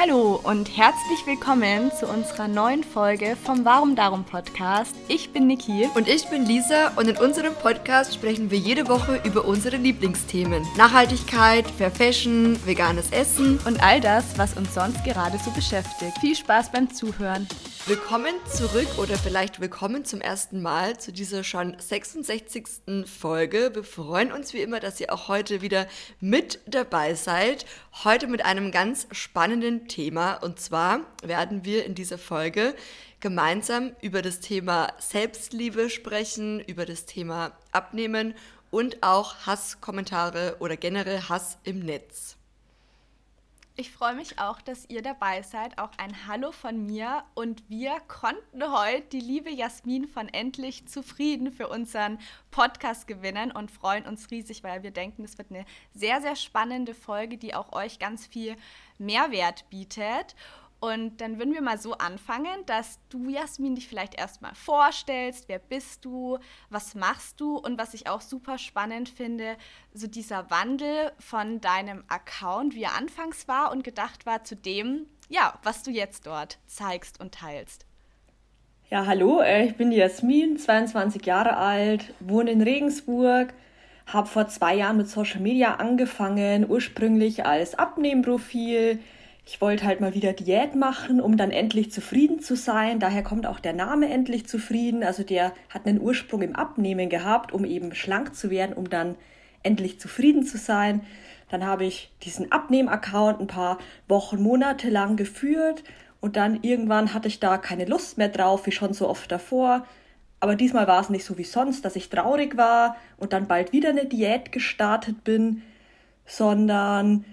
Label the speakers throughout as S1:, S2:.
S1: Hallo und herzlich willkommen zu unserer neuen Folge vom Warum Darum Podcast. Ich bin Niki.
S2: Und ich bin Lisa und in unserem Podcast sprechen wir jede Woche über unsere Lieblingsthemen. Nachhaltigkeit, Fair Fashion, veganes Essen
S1: und all das, was uns sonst gerade so beschäftigt. Viel Spaß beim Zuhören.
S2: Willkommen zurück oder vielleicht willkommen zum ersten Mal zu dieser schon 66. Folge. Wir freuen uns wie immer, dass ihr auch heute wieder mit dabei seid. Heute mit einem ganz spannenden Thema und zwar werden wir in dieser Folge gemeinsam über das Thema Selbstliebe sprechen, über das Thema Abnehmen und auch Hasskommentare oder generell Hass im Netz.
S1: Ich freue mich auch, dass ihr dabei seid. Auch ein Hallo von mir. Und wir konnten heute die liebe Jasmin von Endlich Zufrieden für unseren Podcast gewinnen und freuen uns riesig, weil wir denken, es wird eine sehr, sehr spannende Folge, die auch euch ganz viel Mehrwert bietet. Und dann würden wir mal so anfangen, dass du, Jasmin, dich vielleicht erstmal vorstellst. Wer bist du? Was machst du? Und was ich auch super spannend finde, so dieser Wandel von deinem Account, wie er anfangs war und gedacht war, zu dem, ja, was du jetzt dort zeigst und teilst.
S3: Ja, hallo, äh, ich bin die Jasmin, 22 Jahre alt, wohne in Regensburg, habe vor zwei Jahren mit Social Media angefangen, ursprünglich als Abnehmprofil ich wollte halt mal wieder Diät machen, um dann endlich zufrieden zu sein. Daher kommt auch der Name endlich zufrieden. Also der hat einen Ursprung im Abnehmen gehabt, um eben schlank zu werden, um dann endlich zufrieden zu sein. Dann habe ich diesen Abnehm-Account ein paar Wochen, Monate lang geführt und dann irgendwann hatte ich da keine Lust mehr drauf, wie schon so oft davor. Aber diesmal war es nicht so wie sonst, dass ich traurig war und dann bald wieder eine Diät gestartet bin, sondern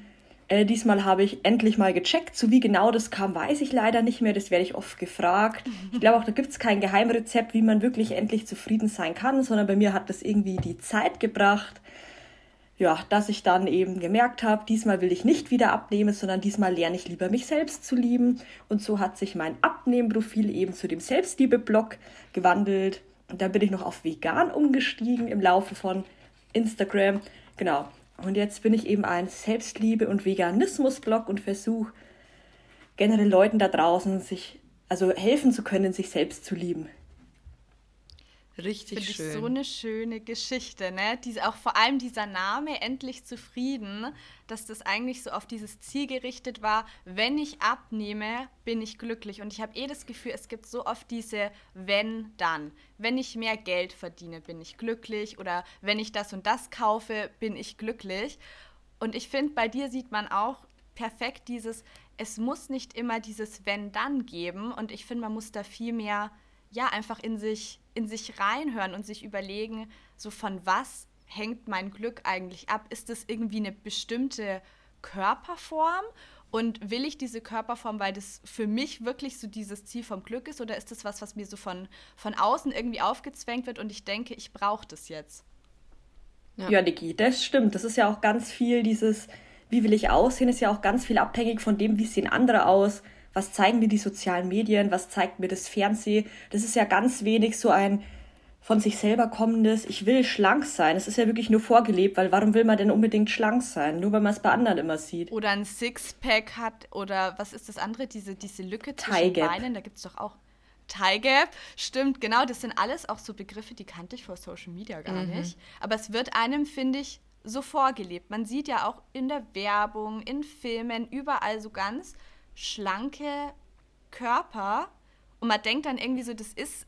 S3: äh, diesmal habe ich endlich mal gecheckt. So wie genau das kam, weiß ich leider nicht mehr. Das werde ich oft gefragt. Ich glaube auch, da gibt es kein Geheimrezept, wie man wirklich endlich zufrieden sein kann, sondern bei mir hat das irgendwie die Zeit gebracht. Ja, dass ich dann eben gemerkt habe, diesmal will ich nicht wieder abnehmen, sondern diesmal lerne ich lieber mich selbst zu lieben. Und so hat sich mein Abnehmprofil eben zu dem Selbstliebe-Blog gewandelt. Und dann bin ich noch auf vegan umgestiegen im Laufe von Instagram. Genau. Und jetzt bin ich eben ein Selbstliebe- und Veganismus-Blog und versuche generell Leuten da draußen sich, also helfen zu können, sich selbst zu lieben.
S1: Richtig Finde schön. Ich so eine schöne Geschichte, ne? Diese, auch vor allem dieser Name endlich zufrieden, dass das eigentlich so auf dieses Ziel gerichtet war, wenn ich abnehme, bin ich glücklich. Und ich habe eh das Gefühl, es gibt so oft diese wenn dann. Wenn ich mehr Geld verdiene, bin ich glücklich. Oder wenn ich das und das kaufe, bin ich glücklich. Und ich finde, bei dir sieht man auch perfekt dieses, es muss nicht immer dieses wenn dann geben. Und ich finde, man muss da viel mehr ja, einfach in sich, in sich reinhören und sich überlegen, so von was hängt mein Glück eigentlich ab? Ist es irgendwie eine bestimmte Körperform? Und will ich diese Körperform, weil das für mich wirklich so dieses Ziel vom Glück ist? Oder ist das was, was mir so von, von außen irgendwie aufgezwängt wird und ich denke, ich brauche das jetzt?
S3: Ja. ja, Niki, das stimmt. Das ist ja auch ganz viel dieses, wie will ich aussehen, ist ja auch ganz viel abhängig von dem, wie sehen andere aus, was zeigen mir die sozialen Medien, was zeigt mir das Fernsehen. Das ist ja ganz wenig so ein von sich selber kommendes, ich will schlank sein. Es ist ja wirklich nur vorgelebt, weil warum will man denn unbedingt schlank sein? Nur weil man es bei anderen immer sieht.
S1: Oder ein Sixpack hat oder was ist das andere, diese, diese Lücke zwischen Beinen, da gibt es doch auch Tie Gap, stimmt, genau, das sind alles auch so Begriffe, die kannte ich vor Social Media gar mhm. nicht. Aber es wird einem, finde ich, so vorgelebt. Man sieht ja auch in der Werbung, in Filmen, überall so ganz schlanke Körper und man denkt dann irgendwie so, das ist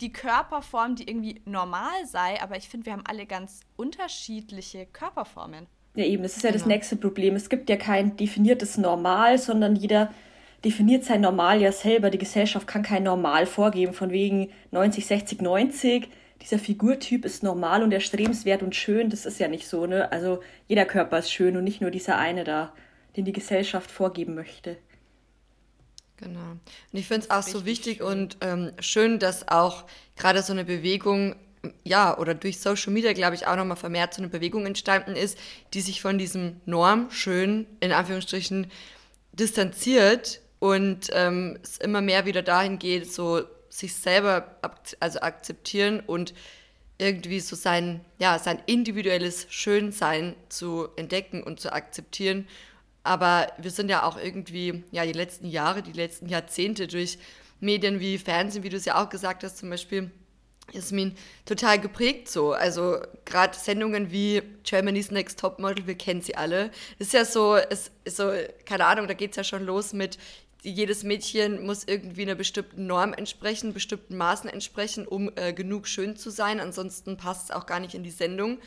S1: die Körperform, die irgendwie normal sei, aber ich finde, wir haben alle ganz unterschiedliche Körperformen.
S3: Ja, eben, das ist ja genau. das nächste Problem. Es gibt ja kein definiertes Normal, sondern jeder definiert sein Normal ja selber. Die Gesellschaft kann kein Normal vorgeben, von wegen 90, 60, 90. Dieser Figurtyp ist normal und erstrebenswert und schön. Das ist ja nicht so, ne? Also jeder Körper ist schön und nicht nur dieser eine da, den die Gesellschaft vorgeben möchte.
S2: Genau. Und ich finde es auch so wichtig schön. und ähm, schön, dass auch gerade so eine Bewegung, ja, oder durch Social Media, glaube ich, auch nochmal vermehrt so eine Bewegung entstanden ist, die sich von diesem Norm schön, in Anführungsstrichen, distanziert und ähm, es immer mehr wieder dahin geht, so sich selber also akzeptieren und irgendwie so sein, ja, sein individuelles Schönsein zu entdecken und zu akzeptieren Aber wir sind ja auch irgendwie, ja, die letzten Jahre, die letzten Jahrzehnte durch Medien wie Fernsehen, wie du es ja auch gesagt hast, zum Beispiel, Jasmin, total geprägt so. Also gerade Sendungen wie Germany's Next Top Model, wir kennen sie alle. Ist ja so, es ist so, keine Ahnung, da geht es ja schon los mit, jedes Mädchen muss irgendwie einer bestimmten Norm entsprechen, bestimmten Maßen entsprechen, um äh, genug schön zu sein. Ansonsten passt es auch gar nicht in die Sendung.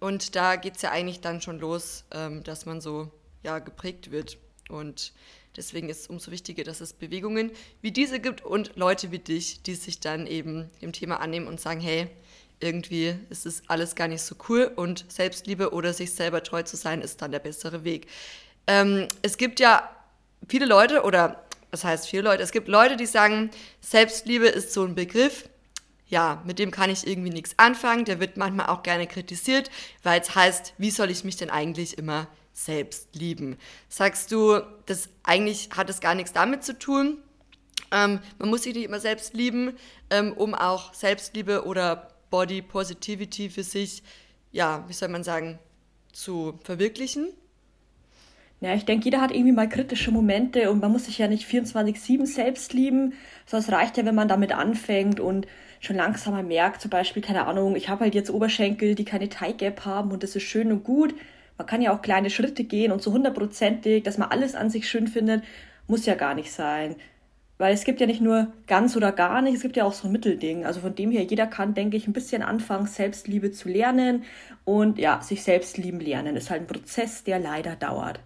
S2: Und da geht es ja eigentlich dann schon los, ähm, dass man so ja, geprägt wird. Und deswegen ist es umso wichtiger, dass es Bewegungen wie diese gibt und Leute wie dich, die sich dann eben dem Thema annehmen und sagen, hey, irgendwie ist es alles gar nicht so cool und Selbstliebe oder sich selber treu zu sein ist dann der bessere Weg. Ähm, es gibt ja viele Leute oder was heißt viele Leute, es gibt Leute, die sagen, Selbstliebe ist so ein Begriff, ja, mit dem kann ich irgendwie nichts anfangen, der wird manchmal auch gerne kritisiert, weil es heißt, wie soll ich mich denn eigentlich immer selbst lieben. Sagst du, das eigentlich hat es gar nichts damit zu tun. Ähm, man muss sich nicht immer selbst lieben, ähm, um auch Selbstliebe oder Body Positivity für sich, ja, wie soll man sagen, zu verwirklichen?
S3: Ja, ich denke, jeder hat irgendwie mal kritische Momente und man muss sich ja nicht 24-7 selbst lieben, sondern es reicht ja, wenn man damit anfängt und schon langsam mal merkt, zum Beispiel, keine Ahnung, ich habe halt jetzt Oberschenkel, die keine Tie Gap haben und das ist schön und gut, man kann ja auch kleine Schritte gehen und so hundertprozentig, dass man alles an sich schön findet, muss ja gar nicht sein. Weil es gibt ja nicht nur ganz oder gar nicht, es gibt ja auch so ein Mittelding. Also von dem her, jeder kann, denke ich, ein bisschen anfangen, Selbstliebe zu lernen. Und ja, sich selbst lieben lernen ist halt ein Prozess, der leider dauert.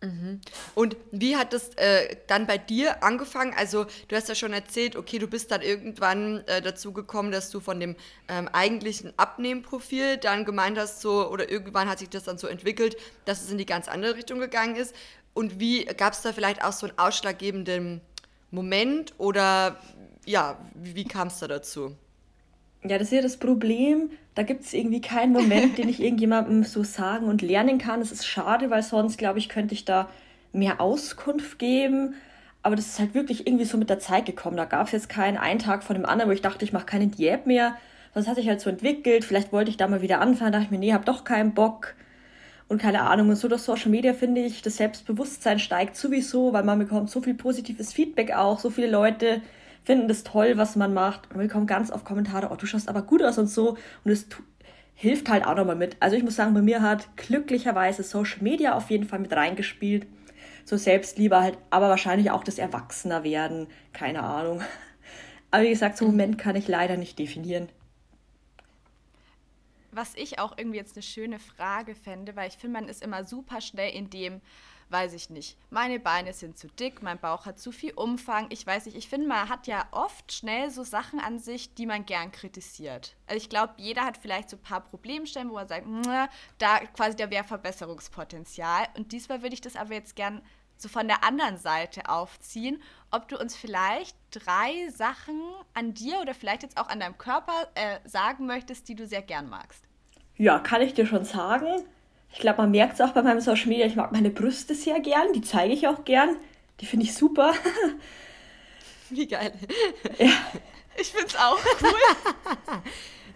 S2: Mhm. Und wie hat das äh, dann bei dir angefangen? Also du hast ja schon erzählt, okay, du bist dann irgendwann äh, dazu gekommen, dass du von dem ähm, eigentlichen Abnehmprofil dann gemeint hast, so oder irgendwann hat sich das dann so entwickelt, dass es in die ganz andere Richtung gegangen ist. Und wie gab es da vielleicht auch so einen ausschlaggebenden Moment oder ja, wie, wie kam es da dazu?
S3: Ja, das ist ja das Problem. Da gibt es irgendwie keinen Moment, den ich irgendjemandem so sagen und lernen kann. Das ist schade, weil sonst, glaube ich, könnte ich da mehr Auskunft geben. Aber das ist halt wirklich irgendwie so mit der Zeit gekommen. Da gab es jetzt keinen einen Tag von dem anderen, wo ich dachte, ich mache keine Diät mehr. Das hat sich halt so entwickelt. Vielleicht wollte ich da mal wieder anfangen. Da dachte ich mir, nee, hab doch keinen Bock. Und keine Ahnung. Und so durch Social Media finde ich, das Selbstbewusstsein steigt sowieso, weil man bekommt so viel positives Feedback auch. So viele Leute finden das toll, was man macht. Und wir kommen ganz oft Kommentare, oh, du schaust aber gut aus und so. Und es hilft halt auch nochmal mit. Also ich muss sagen, bei mir hat glücklicherweise Social Media auf jeden Fall mit reingespielt. So Selbstliebe halt, aber wahrscheinlich auch das Erwachsener-Werden. Keine Ahnung. Aber wie gesagt, so einen Moment kann ich leider nicht definieren.
S1: Was ich auch irgendwie jetzt eine schöne Frage fände, weil ich finde, man ist immer super schnell in dem, weiß ich nicht, meine Beine sind zu dick, mein Bauch hat zu viel Umfang, ich weiß nicht, ich finde, man hat ja oft schnell so Sachen an sich, die man gern kritisiert. Also ich glaube, jeder hat vielleicht so ein paar Problemstellen, wo er sagt, da quasi da wäre Verbesserungspotenzial. Und diesmal würde ich das aber jetzt gern so von der anderen Seite aufziehen, ob du uns vielleicht drei Sachen an dir oder vielleicht jetzt auch an deinem Körper äh, sagen möchtest, die du sehr gern magst.
S3: Ja, kann ich dir schon sagen. Ich glaube, man merkt es auch bei meinem Social Media, ich mag meine Brüste sehr gern, die zeige ich auch gern. Die finde ich super.
S2: Wie geil.
S3: Ja.
S1: Ich finde es auch cool.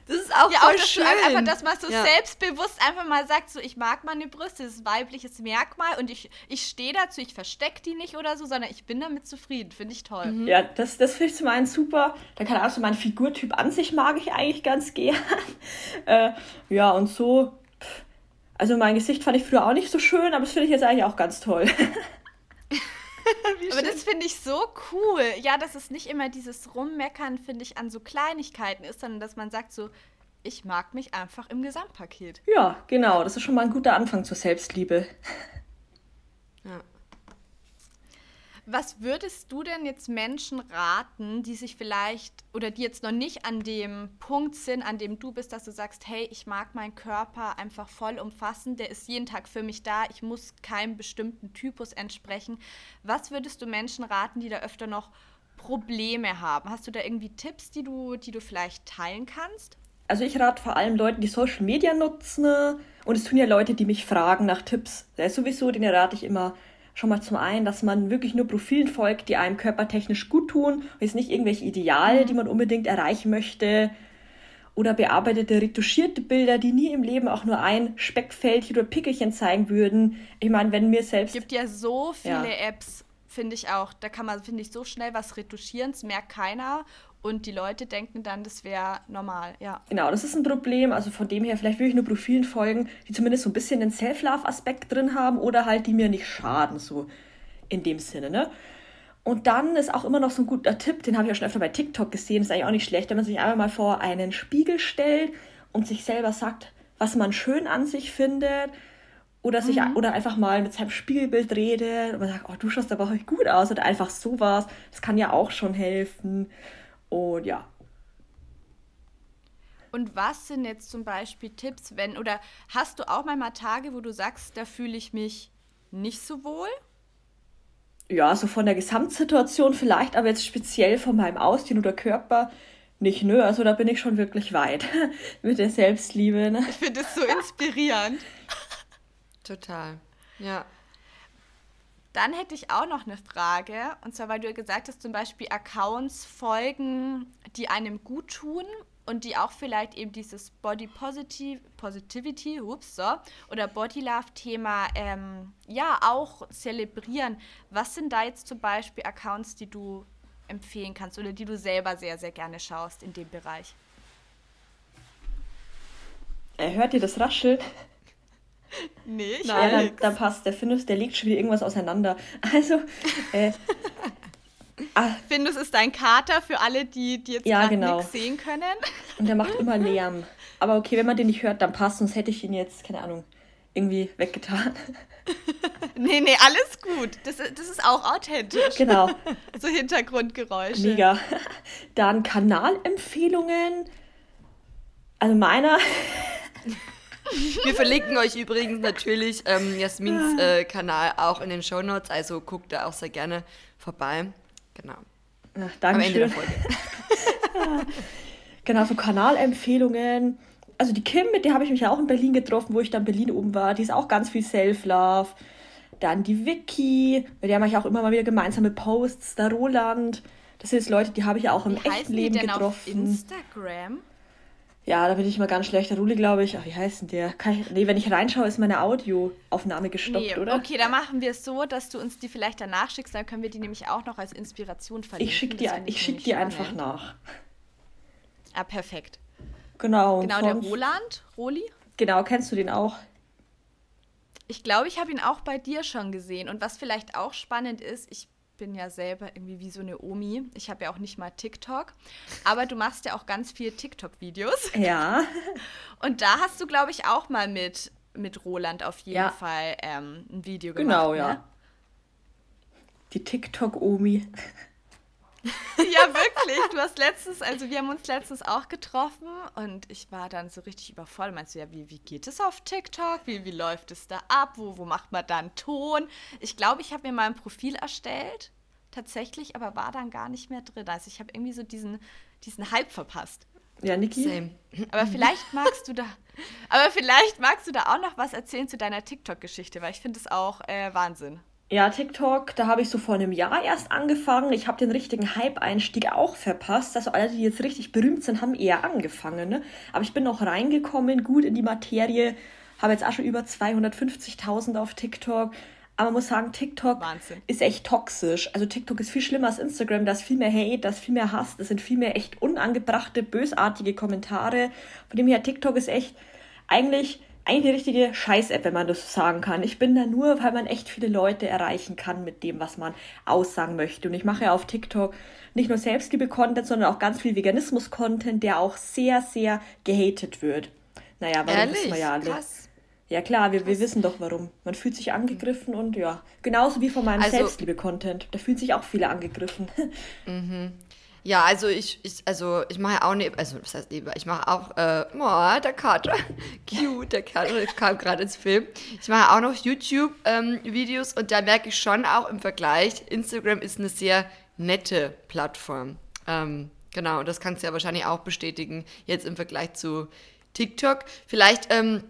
S2: Das ist auch ja, voll auch, dass schön.
S1: Du einfach, dass man so ja. selbstbewusst einfach mal sagt, so ich mag meine Brüste, das ist ein weibliches Merkmal und ich, ich stehe dazu, ich verstecke die nicht oder so, sondern ich bin damit zufrieden, finde ich toll.
S3: Mhm. Ja, das, das finde ich zum einen super. Da kann auch so mein Figurtyp an sich mag ich eigentlich ganz gern. äh, ja, und so also mein Gesicht fand ich früher auch nicht so schön, aber das finde ich jetzt eigentlich auch ganz toll.
S1: aber das finde ich so cool. Ja, dass es nicht immer dieses Rummeckern, finde ich, an so Kleinigkeiten ist, sondern dass man sagt so, ich mag mich einfach im Gesamtpaket.
S3: Ja, genau. Das ist schon mal ein guter Anfang zur Selbstliebe.
S1: Ja. Was würdest du denn jetzt Menschen raten, die sich vielleicht oder die jetzt noch nicht an dem Punkt sind, an dem du bist, dass du sagst, hey, ich mag meinen Körper einfach voll umfassen, der ist jeden Tag für mich da, ich muss keinem bestimmten Typus entsprechen. Was würdest du Menschen raten, die da öfter noch Probleme haben? Hast du da irgendwie Tipps, die du, die du vielleicht teilen kannst?
S3: Also ich rate vor allem Leuten, die Social Media nutzen und es tun ja Leute, die mich fragen nach Tipps. Da ist sowieso, den rate ich immer, schon mal zum einen, dass man wirklich nur Profilen folgt, die einem körpertechnisch gut tun und jetzt nicht irgendwelche Ideale, mhm. die man unbedingt erreichen möchte. oder bearbeitete, retuschierte Bilder, die nie im Leben auch nur ein Speckfältchen oder Pickelchen zeigen würden. Ich meine, wenn mir selbst.
S1: Es gibt ja so viele ja. Apps, finde ich auch. Da kann man, finde ich, so schnell was retuschieren, das merkt keiner. Und die Leute denken dann, das wäre normal, ja.
S3: Genau, das ist ein Problem. Also von dem her, vielleicht würde ich nur Profilen folgen, die zumindest so ein bisschen den Self-Love-Aspekt drin haben oder halt die mir nicht schaden, so in dem Sinne, ne? Und dann ist auch immer noch so ein guter Tipp, den habe ich auch schon öfter bei TikTok gesehen, ist eigentlich auch nicht schlecht, wenn man sich einmal mal vor einen Spiegel stellt und sich selber sagt, was man schön an sich findet. Oder, sich, mhm. oder einfach mal mit seinem Spiegelbild redet und man sagt, oh, du schaust aber heute gut aus oder einfach sowas. Das kann ja auch schon helfen. Und ja.
S1: Und was sind jetzt zum Beispiel Tipps, wenn, oder hast du auch mal Tage, wo du sagst, da fühle ich mich nicht so wohl?
S3: ja, so von der Gesamtsituation vielleicht, aber jetzt speziell von meinem Aussehen oder Körper nicht, nö. Also da bin ich schon wirklich weit mit der Selbstliebe. Ne?
S1: Ich finde es so inspirierend.
S2: Total, ja.
S1: Dann hätte ich auch noch eine Frage, und zwar, weil du gesagt hast, zum Beispiel Accounts folgen, die einem gut tun und die auch vielleicht eben dieses Body Positive, Positivity ups, so, oder Body Love Thema ähm, ja auch zelebrieren. Was sind da jetzt zum Beispiel Accounts, die du empfehlen kannst oder die du selber sehr, sehr gerne schaust in dem Bereich?
S3: Äh, hört ihr das Rascheln?
S1: Nee, ich
S3: Nein, dann, dann, passt. Der Findus, der legt schon wieder irgendwas auseinander. Also, äh,
S1: Ah. Findus ist dein Kater für alle, die, die jetzt ja, genau. nichts sehen können.
S3: Und der macht immer Lärm. Aber okay, wenn man den nicht hört, dann passt, sonst hätte ich ihn jetzt, keine Ahnung, irgendwie weggetan.
S1: nee, nee, alles gut. Das, das ist auch authentisch.
S3: Genau.
S1: so Hintergrundgeräusche.
S3: Mega. Dann Kanalempfehlungen. Also meiner.
S2: Wir verlinken euch übrigens natürlich ähm, Jasmins äh, Kanal auch in den Show Notes, also guckt da auch sehr gerne vorbei. Genau.
S3: Ach, danke Am Ende der Folge. genau, so Kanalempfehlungen. Also die Kim, mit der habe ich mich ja auch in Berlin getroffen, wo ich dann Berlin oben war. Die ist auch ganz viel Self-Love. Dann die Vicky, mit der mache ich auch immer mal wieder gemeinsame Posts. Der Roland. Das sind jetzt Leute, die habe ich ja auch im Wie echten Leben die denn getroffen. Auf
S1: Instagram?
S3: Ja, da bin ich mal ganz schlecht. Der Ruli, glaube ich. Ach, wie heißt denn der? Ich, nee, wenn ich reinschaue, ist meine Audioaufnahme gestoppt, nee, oder?
S1: Okay, dann machen wir es so, dass du uns die vielleicht danach schickst. Dann können wir die nämlich auch noch als Inspiration verlinken.
S3: Ich schicke die, ich schick die einfach nach.
S1: Ah, perfekt.
S3: Genau.
S1: Genau, der Roland, Roli.
S3: Genau, kennst du den auch?
S1: Ich glaube, ich habe ihn auch bei dir schon gesehen. Und was vielleicht auch spannend ist, ich bin ja selber irgendwie wie so eine Omi. Ich habe ja auch nicht mal TikTok. Aber du machst ja auch ganz viel TikTok-Videos.
S3: Ja.
S1: Und da hast du, glaube ich, auch mal mit, mit Roland auf jeden ja. Fall ähm, ein Video
S3: gemacht. Genau, ja. Ne? Die TikTok-Omi.
S1: ja, wirklich. Du hast letztens, also wir haben uns letztens auch getroffen und ich war dann so richtig überfordert. Meinst du, ja, wie, wie geht es auf TikTok? Wie, wie läuft es da ab? Wo, wo macht man dann Ton? Ich glaube, ich habe mir mal ein Profil erstellt, tatsächlich, aber war dann gar nicht mehr drin. Also ich habe irgendwie so diesen, diesen Hype verpasst.
S3: Ja, Niki.
S1: Same. Aber vielleicht magst du da, aber vielleicht magst du da auch noch was erzählen zu deiner TikTok-Geschichte, weil ich finde es auch äh, Wahnsinn.
S3: Ja, TikTok, da habe ich so vor einem Jahr erst angefangen. Ich habe den richtigen Hype-Einstieg auch verpasst. Also alle, die jetzt richtig berühmt sind, haben eher angefangen. Ne? Aber ich bin noch reingekommen, gut in die Materie. Habe jetzt auch schon über 250.000 auf TikTok. Aber man muss sagen, TikTok
S1: Wahnsinn.
S3: ist echt toxisch. Also TikTok ist viel schlimmer als Instagram. Da ist viel mehr Hate, da ist viel mehr Hass. Das sind viel mehr echt unangebrachte, bösartige Kommentare. Von dem her, TikTok ist echt eigentlich eigentlich eine richtige Scheiß-App, wenn man das so sagen kann. Ich bin da nur, weil man echt viele Leute erreichen kann mit dem, was man aussagen möchte. Und ich mache ja auf TikTok nicht nur Selbstliebe-Content, sondern auch ganz viel Veganismus-Content, der auch sehr, sehr gehatet wird. Naja, warum
S1: Ehrlich?
S3: wissen wir ja alle.
S1: Krass.
S3: Ja klar, wir, wir wissen doch warum. Man fühlt sich angegriffen und ja, genauso wie von meinem also, Selbstliebe-Content. Da fühlen sich auch viele angegriffen.
S2: Mhm. Ja, also ich, ich, also ich mache auch neben, also was heißt neben, ich mache auch, äh, oh, der Kater, cute, der Kater kam gerade ins Film. Ich mache auch noch YouTube-Videos ähm, und da merke ich schon auch im Vergleich, Instagram ist eine sehr nette Plattform. Ähm, genau, und das kannst du ja wahrscheinlich auch bestätigen, jetzt im Vergleich zu TikTok. Vielleicht ähm,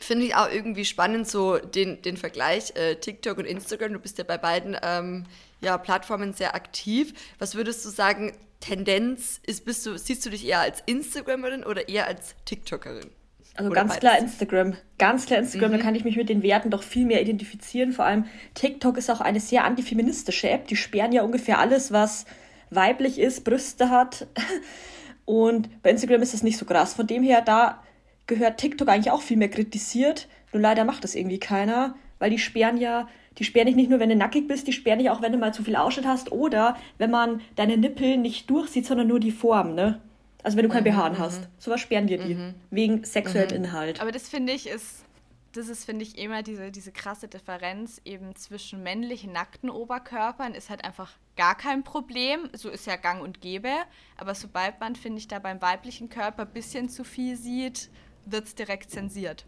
S2: finde ich auch irgendwie spannend, so den, den Vergleich äh, TikTok und Instagram. Du bist ja bei beiden ähm, ja, Plattformen sehr aktiv. Was würdest du sagen, Tendenz ist, bist du, siehst du dich eher als Instagramerin oder eher als TikTokerin?
S3: Also Oder ganz beides. klar Instagram. Ganz klar Instagram, mhm. da kann ich mich mit den Werten doch viel mehr identifizieren. Vor allem TikTok ist auch eine sehr antifeministische App. Die sperren ja ungefähr alles, was weiblich ist, Brüste hat. Und bei Instagram ist das nicht so krass. Von dem her, da gehört TikTok eigentlich auch viel mehr kritisiert. Nur leider macht das irgendwie keiner, weil die sperren ja, die sperren dich nicht nur, wenn du nackig bist, die sperren dich auch, wenn du mal zu viel Ausschnitt hast oder wenn man deine Nippel nicht durchsieht, sondern nur die Form, ne? Also wenn du kein mhm, BH mhm. hast. Sowas sperren dir die. Mhm. Wegen sexuellen mhm. Inhalt.
S1: Aber das finde ich ist, das ist, finde ich, immer diese, diese krasse Differenz eben zwischen männlichen nackten Oberkörpern ist halt einfach gar kein Problem. So ist ja gang und gäbe. Aber sobald man, finde ich, da beim weiblichen Körper ein bisschen zu viel sieht, wird es direkt zensiert.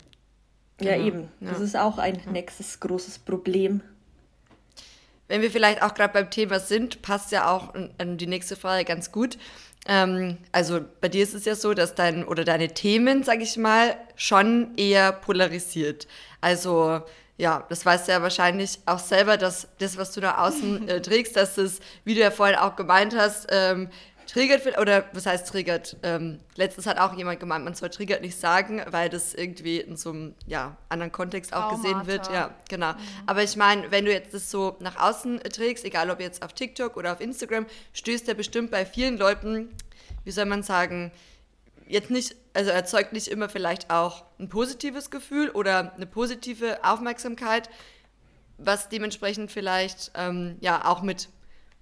S3: Ja, genau. eben. Ja. Das ist auch ein nächstes großes Problem.
S2: Wenn wir vielleicht auch gerade beim Thema sind, passt ja auch an die nächste Frage ganz gut. Ähm, also bei dir ist es ja so, dass dein oder deine Themen, sage ich mal, schon eher polarisiert. Also ja, das weißt du ja wahrscheinlich auch selber, dass das, was du da außen äh, trägst, dass das, wie du ja vorhin auch gemeint hast, ähm, triggert, oder was heißt triggert? Ähm, letztens hat auch jemand gemeint, man soll triggert nicht sagen, weil das irgendwie in so einem ja, anderen Kontext auch Traumata. gesehen wird. Ja, genau. Mhm. Aber ich meine, wenn du jetzt das so nach außen trägst, egal ob jetzt auf TikTok oder auf Instagram, stößt der bestimmt bei vielen Leuten, wie soll man sagen, jetzt nicht, also erzeugt nicht immer vielleicht auch ein positives Gefühl oder eine positive Aufmerksamkeit, was dementsprechend vielleicht ähm, ja auch mit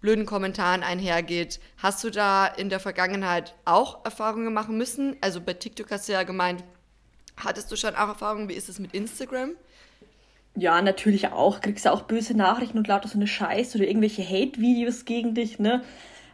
S2: blöden Kommentaren einhergeht. Hast du da in der Vergangenheit auch Erfahrungen machen müssen? Also bei TikTok hast du ja gemeint, hattest du schon auch Erfahrungen? Wie ist es mit Instagram?
S3: Ja, natürlich auch. Kriegst du auch böse Nachrichten und lauter so eine Scheiße oder irgendwelche Hate-Videos gegen dich, ne?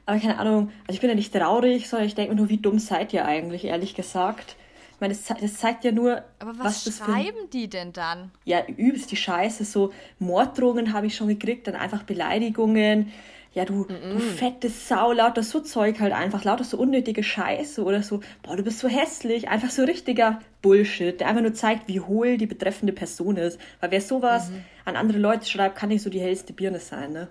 S3: Aber keine Ahnung, also ich bin ja nicht traurig, sondern ich denke mir nur, wie dumm seid ihr eigentlich, ehrlich gesagt. Ich meine, das, das zeigt ja nur.
S1: Aber was, was schreiben für, die denn dann?
S3: Ja, übelst die Scheiße. So Morddrohungen habe ich schon gekriegt, dann einfach Beleidigungen ja, du, mm -mm. du fette Sau, lauter so Zeug halt einfach, lauter so unnötige Scheiße oder so, boah, du bist so hässlich, einfach so richtiger Bullshit, der einfach nur zeigt, wie hohl die betreffende Person ist. Weil wer sowas mhm. an andere Leute schreibt, kann nicht so die hellste Birne sein, ne?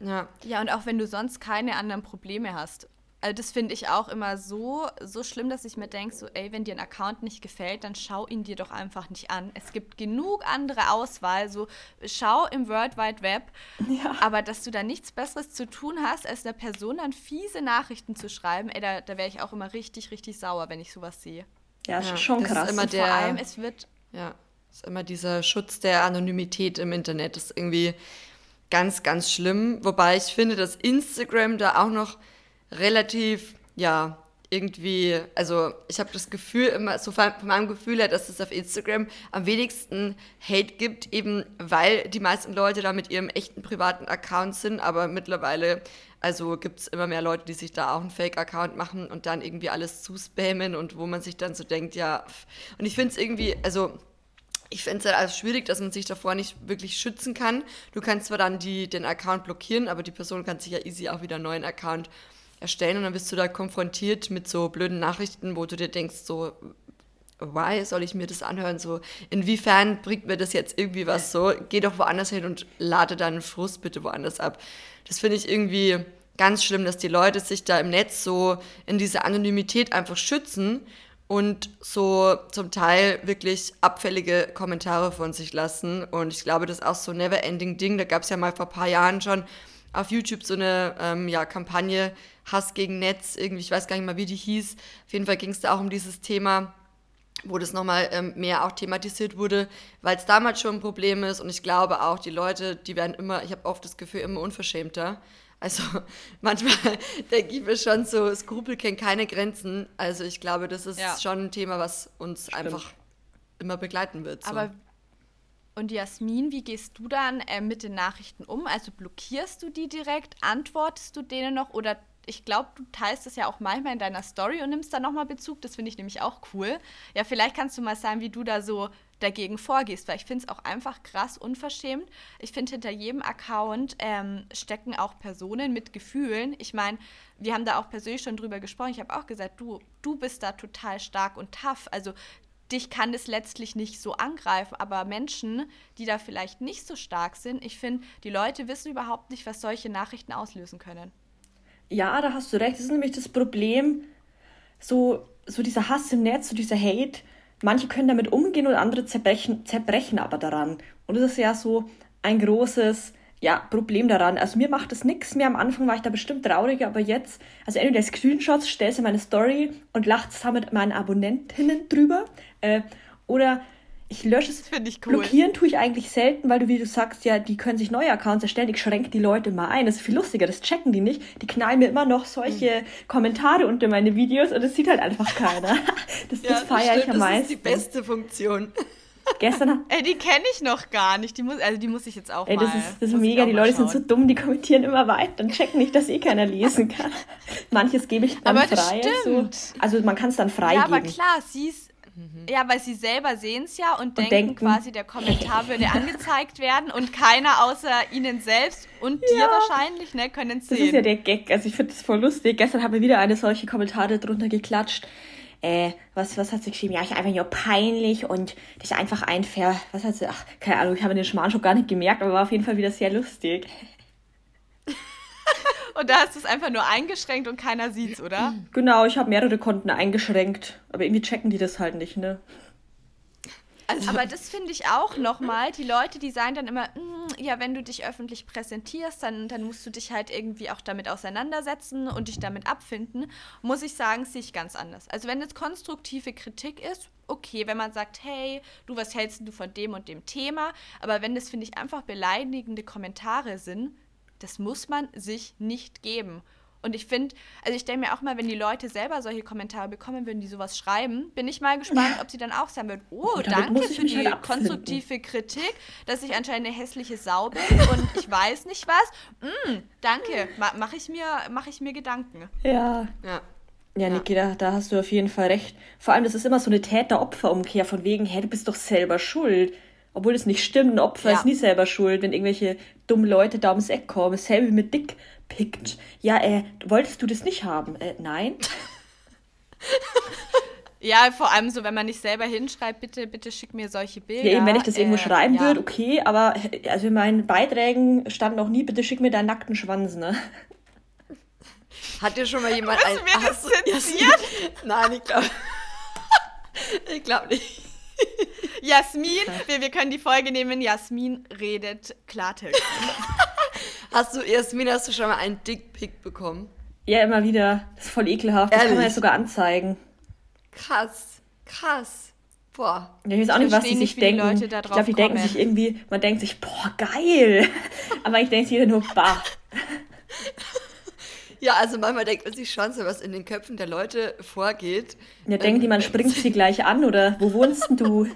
S1: Ja. Ja, und auch wenn du sonst keine anderen Probleme hast. Also das finde ich auch immer so, so schlimm, dass ich mir denke, so, ey, wenn dir ein Account nicht gefällt, dann schau ihn dir doch einfach nicht an. Es gibt genug andere Auswahl, so schau im World Wide Web, ja. aber dass du da nichts Besseres zu tun hast, als der Person dann fiese Nachrichten zu schreiben, ey, da, da wäre ich auch immer richtig, richtig sauer, wenn ich sowas sehe.
S3: Ja, ja schon das krass.
S2: Ist immer der, vor allem, es wird... Ja, ist immer dieser Schutz der Anonymität im Internet, das ist irgendwie ganz, ganz schlimm. Wobei ich finde, dass Instagram da auch noch relativ, ja, irgendwie, also ich habe das Gefühl immer, so von meinem Gefühl her, dass es auf Instagram am wenigsten Hate gibt, eben weil die meisten Leute da mit ihrem echten privaten Account sind, aber mittlerweile, also gibt es immer mehr Leute, die sich da auch einen Fake-Account machen und dann irgendwie alles zuspammen und wo man sich dann so denkt, ja, und ich finde es irgendwie, also ich finde es halt also schwierig, dass man sich davor nicht wirklich schützen kann. Du kannst zwar dann die, den Account blockieren, aber die Person kann sich ja easy auch wieder einen neuen Account erstellen und dann bist du da konfrontiert mit so blöden Nachrichten, wo du dir denkst, so, why soll ich mir das anhören? So, inwiefern bringt mir das jetzt irgendwie was so? Geh doch woanders hin und lade deinen Frust bitte woanders ab. Das finde ich irgendwie ganz schlimm, dass die Leute sich da im Netz so in diese Anonymität einfach schützen und so zum Teil wirklich abfällige Kommentare von sich lassen. Und ich glaube, das ist auch so ein never-ending-Ding. Da gab es ja mal vor ein paar Jahren schon auf YouTube so eine ähm, ja, Kampagne Hass gegen Netz, irgendwie, ich weiß gar nicht mal, wie die hieß. Auf jeden Fall ging es da auch um dieses Thema, wo das nochmal ähm, mehr auch thematisiert wurde, weil es damals schon ein Problem ist und ich glaube auch, die Leute, die werden immer, ich habe oft das Gefühl, immer unverschämter. Also manchmal denke ich mir schon so, Skrupel kennen keine Grenzen. Also ich glaube, das ist ja. schon ein Thema, was uns Stimmt. einfach immer begleiten wird.
S1: So. Aber und Jasmin, wie gehst du dann äh, mit den Nachrichten um? Also blockierst du die direkt, antwortest du denen noch oder ich glaube, du teilst es ja auch manchmal in deiner Story und nimmst da nochmal Bezug. Das finde ich nämlich auch cool. Ja, vielleicht kannst du mal sagen, wie du da so dagegen vorgehst, weil ich finde es auch einfach krass unverschämt. Ich finde, hinter jedem Account ähm, stecken auch Personen mit Gefühlen. Ich meine, wir haben da auch persönlich schon drüber gesprochen. Ich habe auch gesagt, du, du bist da total stark und tough. Also dich kann es letztlich nicht so angreifen, aber Menschen, die da vielleicht nicht so stark sind, ich finde, die Leute wissen überhaupt nicht, was solche Nachrichten auslösen können.
S3: Ja, da hast du recht. Das ist nämlich das Problem, so, so dieser Hass im Netz, so dieser Hate. Manche können damit umgehen und andere zerbrechen, zerbrechen aber daran. Und das ist ja so ein großes ja, Problem daran. Also mir macht das nichts mehr. Am Anfang war ich da bestimmt trauriger, aber jetzt, also entweder Screenshots, stellst in meine Story und lacht zusammen mit meinen Abonnentinnen drüber. Äh, oder ich lösche es.
S1: Finde ich cool.
S3: Blockieren tue ich eigentlich selten, weil du, wie du sagst, ja, die können sich neue Accounts erstellen. Ich schränke die Leute mal ein. Das ist viel lustiger. Das checken die nicht. Die knallen mir immer noch solche mhm. Kommentare unter meine Videos und das sieht halt einfach keiner. Das, ja, das feiere ich am meisten. Das ist
S2: die beste Funktion.
S3: Gestern.
S1: Ey, die kenne ich noch gar nicht. Die muss, also die muss ich jetzt auch
S3: Ey,
S1: das
S3: mal. Ist, das ist mega. Die Leute sind so dumm, die kommentieren immer weiter und checken nicht, dass eh keiner lesen kann. Manches gebe ich dann
S1: aber
S3: frei. So. Also man kann es dann freigeben.
S1: Ja, aber klar, sie ist. Mhm. Ja, weil sie selber sehen es ja und, und denken, denken, quasi, der Kommentar würde angezeigt werden und keiner außer ihnen selbst und ja. dir wahrscheinlich, ne, können es sehen.
S3: Das ist ja der Gag. Also ich finde das voll lustig. Gestern haben wir wieder eine solche Kommentare drunter geklatscht äh, was, was hat sie geschrieben? Ja, ich einfach nur peinlich und dich einfach einfair. Was hat sie? Ach, keine Ahnung, ich habe den Schmarrn schon gar nicht gemerkt, aber war auf jeden Fall wieder sehr lustig.
S1: und da hast du es einfach nur eingeschränkt und keiner sieht's, oder?
S3: Genau, ich habe mehrere Konten eingeschränkt. Aber irgendwie checken die das halt nicht, ne?
S1: Also, aber das finde ich auch nochmal. Die Leute, die sagen dann immer, mm, ja, wenn du dich öffentlich präsentierst, dann, dann musst du dich halt irgendwie auch damit auseinandersetzen und dich damit abfinden. Muss ich sagen, sehe ich ganz anders. Also wenn es konstruktive Kritik ist, okay, wenn man sagt, hey, du, was hältst du von dem und dem Thema? Aber wenn das, finde ich, einfach beleidigende Kommentare sind, das muss man sich nicht geben. Und ich finde, also ich denke mir auch mal, wenn die Leute selber solche Kommentare bekommen würden, die sowas schreiben, bin ich mal gespannt, ob sie dann auch sagen würden, oh, oh danke für die halt konstruktive Kritik, dass ich anscheinend eine hässliche Sau bin und ich weiß nicht was. Mm, danke, Ma mache ich, mir, mach ich mir Gedanken.
S3: Ja. Ja. Ja, Niki, da, da hast du auf jeden Fall recht. Vor allem, das ist immer so eine Täter-Opfer-Umkehr von wegen, hey, du bist doch selber schuld. Obwohl es nicht stimmt, ein Opfer ja. ist nie selber schuld, wenn irgendwelche dummen Leute da ums Eck kommen. Selbe mit Dick pickt. Ja, äh, wolltest du das nicht haben? Äh, nein.
S1: Ja, vor allem so, wenn man nicht selber hinschreibt, bitte, bitte schick mir solche Bilder.
S3: Ja, eben, wenn ich das irgendwo äh, schreiben ja. würde, okay, aber äh, also in meinen Beiträgen stand noch nie, bitte schick mir deinen nackten Schwanz, ne?
S2: Hat dir schon mal jemand
S1: hast ein... Mir das zensiert?
S2: Nein, ich glaube... ich glaube nicht.
S1: Jasmin, wir, wir können die Folge nehmen, Jasmin redet Klartext.
S2: Hast du, Jasmin, hast du schon mal einen Dickpick bekommen?
S3: Ja, immer wieder. Das ist voll ekelhaft. Das kann man jetzt sogar anzeigen.
S2: Krass. Krass. Boah.
S3: Ja, ich weiß auch nicht, was die sich denken. Die ich glaube, die denken sich irgendwie, man denkt sich, boah, geil. Aber ich denke sich nur, bah.
S2: Ja, also manchmal denkt man sich schon so, was in den Köpfen der Leute vorgeht.
S3: Ja, denken die, man ähm, springt sie gleich an oder wo wohnst denn du?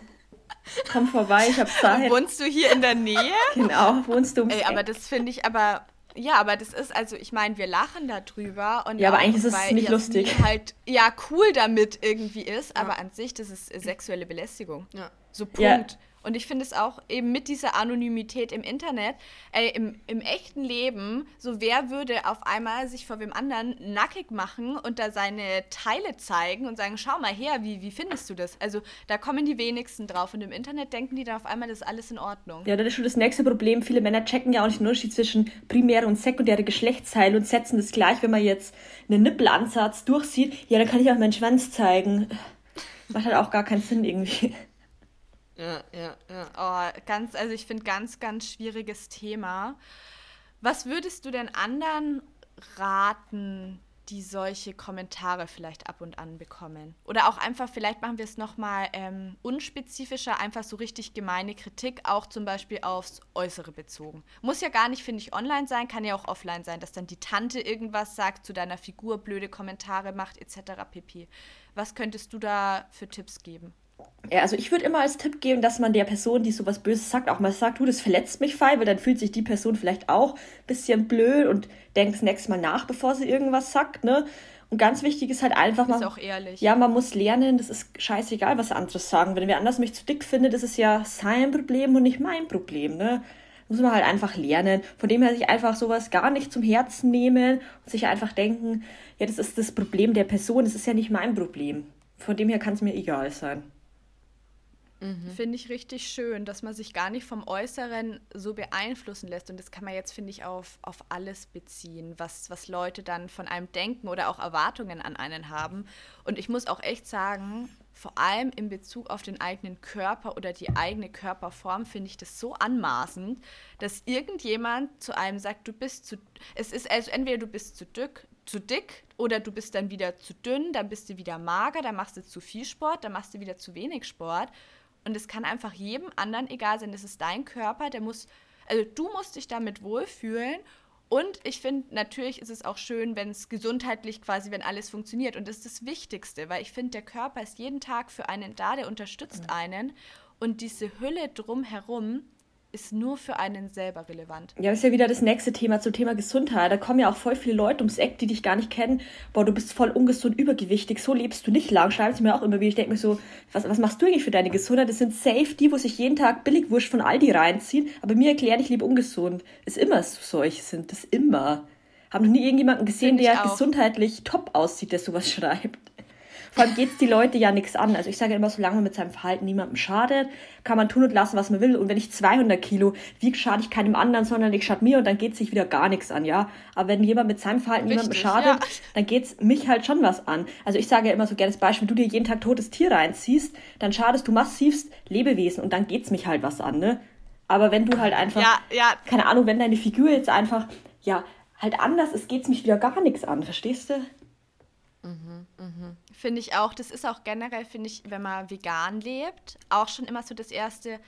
S3: Komm vorbei, ich hab Zeit.
S1: Wohnst du hier in der Nähe?
S3: Genau, wohnst du.
S1: Ey, aber das finde ich aber. Ja, aber das ist, also ich meine, wir lachen darüber. Und
S3: ja, aber eigentlich ist es nicht lustig.
S1: halt, ja, cool damit irgendwie ist, ja. aber an sich, das ist sexuelle Belästigung. Ja. So Punkt. Ja. Und ich finde es auch eben mit dieser Anonymität im Internet, ey, im, im echten Leben, so wer würde auf einmal sich vor wem anderen nackig machen und da seine Teile zeigen und sagen, schau mal her, wie, wie findest du das? Also da kommen die wenigsten drauf und im Internet denken die dann auf einmal, das ist alles in Ordnung.
S3: Ja, das ist schon das nächste Problem. Viele Männer checken ja auch nicht den Unterschied zwischen primäre und sekundäre Geschlechtsteile und setzen das gleich, wenn man jetzt einen Nippelansatz durchsieht, ja, dann kann ich auch meinen Schwanz zeigen. Macht halt auch gar keinen Sinn irgendwie.
S2: Ja, ja, ja.
S1: Oh, ganz, also ich finde ganz, ganz schwieriges Thema. Was würdest du denn anderen raten, die solche Kommentare vielleicht ab und an bekommen? Oder auch einfach, vielleicht machen wir es nochmal ähm, unspezifischer, einfach so richtig gemeine Kritik, auch zum Beispiel aufs Äußere bezogen. Muss ja gar nicht, finde ich, online sein, kann ja auch offline sein, dass dann die Tante irgendwas sagt zu deiner Figur, blöde Kommentare macht, etc. pp. Was könntest du da für Tipps geben?
S3: Ja, also ich würde immer als Tipp geben, dass man der Person, die sowas Böses sagt, auch mal sagt, du, das verletzt mich fein, weil dann fühlt sich die Person vielleicht auch ein bisschen blöd und denkt das nächste Mal nach, bevor sie irgendwas sagt, ne? Und ganz wichtig ist halt einfach
S1: mal. Ist auch ehrlich.
S3: Ja, man muss lernen, das ist scheißegal, was andere sagen. Wenn wer anders mich zu dick findet, das ist ja sein Problem und nicht mein Problem, ne? Muss man halt einfach lernen. Von dem her sich einfach sowas gar nicht zum Herzen nehmen und sich einfach denken, ja, das ist das Problem der Person, das ist ja nicht mein Problem. Von dem her kann es mir egal sein.
S1: Mhm. Finde ich richtig schön, dass man sich gar nicht vom Äußeren so beeinflussen lässt. Und das kann man jetzt, finde ich, auf, auf alles beziehen, was, was Leute dann von einem denken oder auch Erwartungen an einen haben. Und ich muss auch echt sagen, vor allem in Bezug auf den eigenen Körper oder die eigene Körperform finde ich das so anmaßend, dass irgendjemand zu einem sagt, du bist zu. Es ist also entweder du bist zu dick, zu dick oder du bist dann wieder zu dünn, dann bist du wieder mager, dann machst du zu viel Sport, dann machst du wieder zu wenig Sport. Und es kann einfach jedem anderen egal sein. Das ist dein Körper, der muss, also du musst dich damit wohlfühlen. Und ich finde, natürlich ist es auch schön, wenn es gesundheitlich quasi, wenn alles funktioniert. Und das ist das Wichtigste, weil ich finde, der Körper ist jeden Tag für einen da, der unterstützt mhm. einen. Und diese Hülle drumherum, ist nur für einen selber relevant.
S3: Ja, das ist ja wieder das nächste Thema zum Thema Gesundheit. Da kommen ja auch voll viele Leute ums Eck, die dich gar nicht kennen. Boah, du bist voll ungesund, übergewichtig, so lebst du nicht lang. Schreiben sie mir auch immer wieder. Ich denke mir so, was, was machst du eigentlich für deine Gesundheit? Das sind safe die, wo sich jeden Tag Billigwurst von Aldi reinziehen. Aber mir erklären, ich lebe ungesund. Ist immer so solche sind, das immer. Haben noch nie irgendjemanden gesehen, der auch. gesundheitlich top aussieht, der sowas schreibt. Vor allem geht es die Leute ja nichts an. Also ich sage immer, solange man mit seinem Verhalten niemandem schadet, kann man tun und lassen, was man will. Und wenn ich 200 Kilo wiege, schade ich keinem anderen, sondern ich schade mir und dann geht sich wieder gar nichts an, ja. Aber wenn jemand mit seinem Verhalten Richtig, niemandem schadet, ja. dann geht es mich halt schon was an. Also ich sage ja immer so gerne das Beispiel, wenn du dir jeden Tag totes Tier reinziehst, dann schadest du massivst Lebewesen und dann geht es mich halt was an, ne? Aber wenn du halt einfach, ja, ja. keine Ahnung, wenn deine Figur jetzt einfach, ja, halt anders ist, geht es mich wieder gar nichts an, verstehst du?
S1: Mhm, mh. Finde ich auch. Das ist auch generell, finde ich, wenn man vegan lebt, auch schon immer so das erste,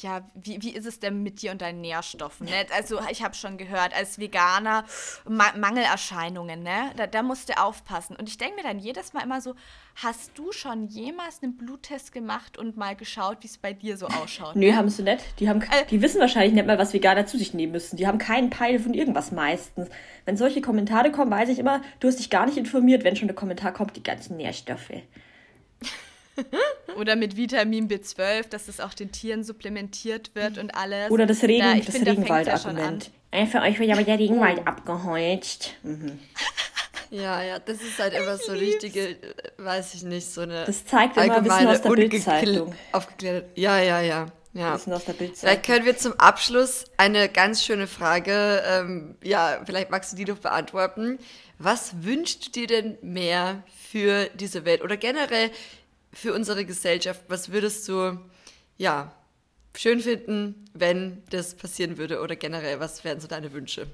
S1: ja, wie, wie ist es denn mit dir und deinen Nährstoffen? Ne? Also ich habe schon gehört, als Veganer Ma Mangelerscheinungen, ne? Da, da musst du aufpassen. Und ich denke mir dann jedes Mal immer so, hast du schon jemals einen Bluttest gemacht und mal geschaut, wie es bei dir so ausschaut?
S3: Nö, haben sie nicht. Die, haben, äh, die wissen wahrscheinlich nicht mal, was Veganer zu sich nehmen müssen. Die haben keinen Peil von irgendwas meistens. Wenn solche Kommentare kommen, weiß ich immer, du hast dich gar nicht informiert, wenn schon der Kommentar kommt, die ganzen Nährstoffe.
S1: Oder mit Vitamin B12, dass es auch den Tieren supplementiert wird und alles.
S3: Oder das, Regen, da, das find, Regenwaldargument. Ja Für euch wird aber der Regenwald oh. abgeholzt. Mhm.
S2: Ja, ja, das ist halt immer so richtige, weiß ich nicht, so eine.
S3: Das zeigt immer Wissen aus der Bildzeitung.
S2: Aufgeklärt. Ja, ja, ja. Ja. Wissen aus der Vielleicht können wir zum Abschluss eine ganz schöne Frage, ähm, ja, vielleicht magst du die doch beantworten. Was wünschst du dir denn mehr für diese Welt oder generell für unsere Gesellschaft, was würdest du, ja, schön finden, wenn das passieren würde oder generell, was wären so deine Wünsche?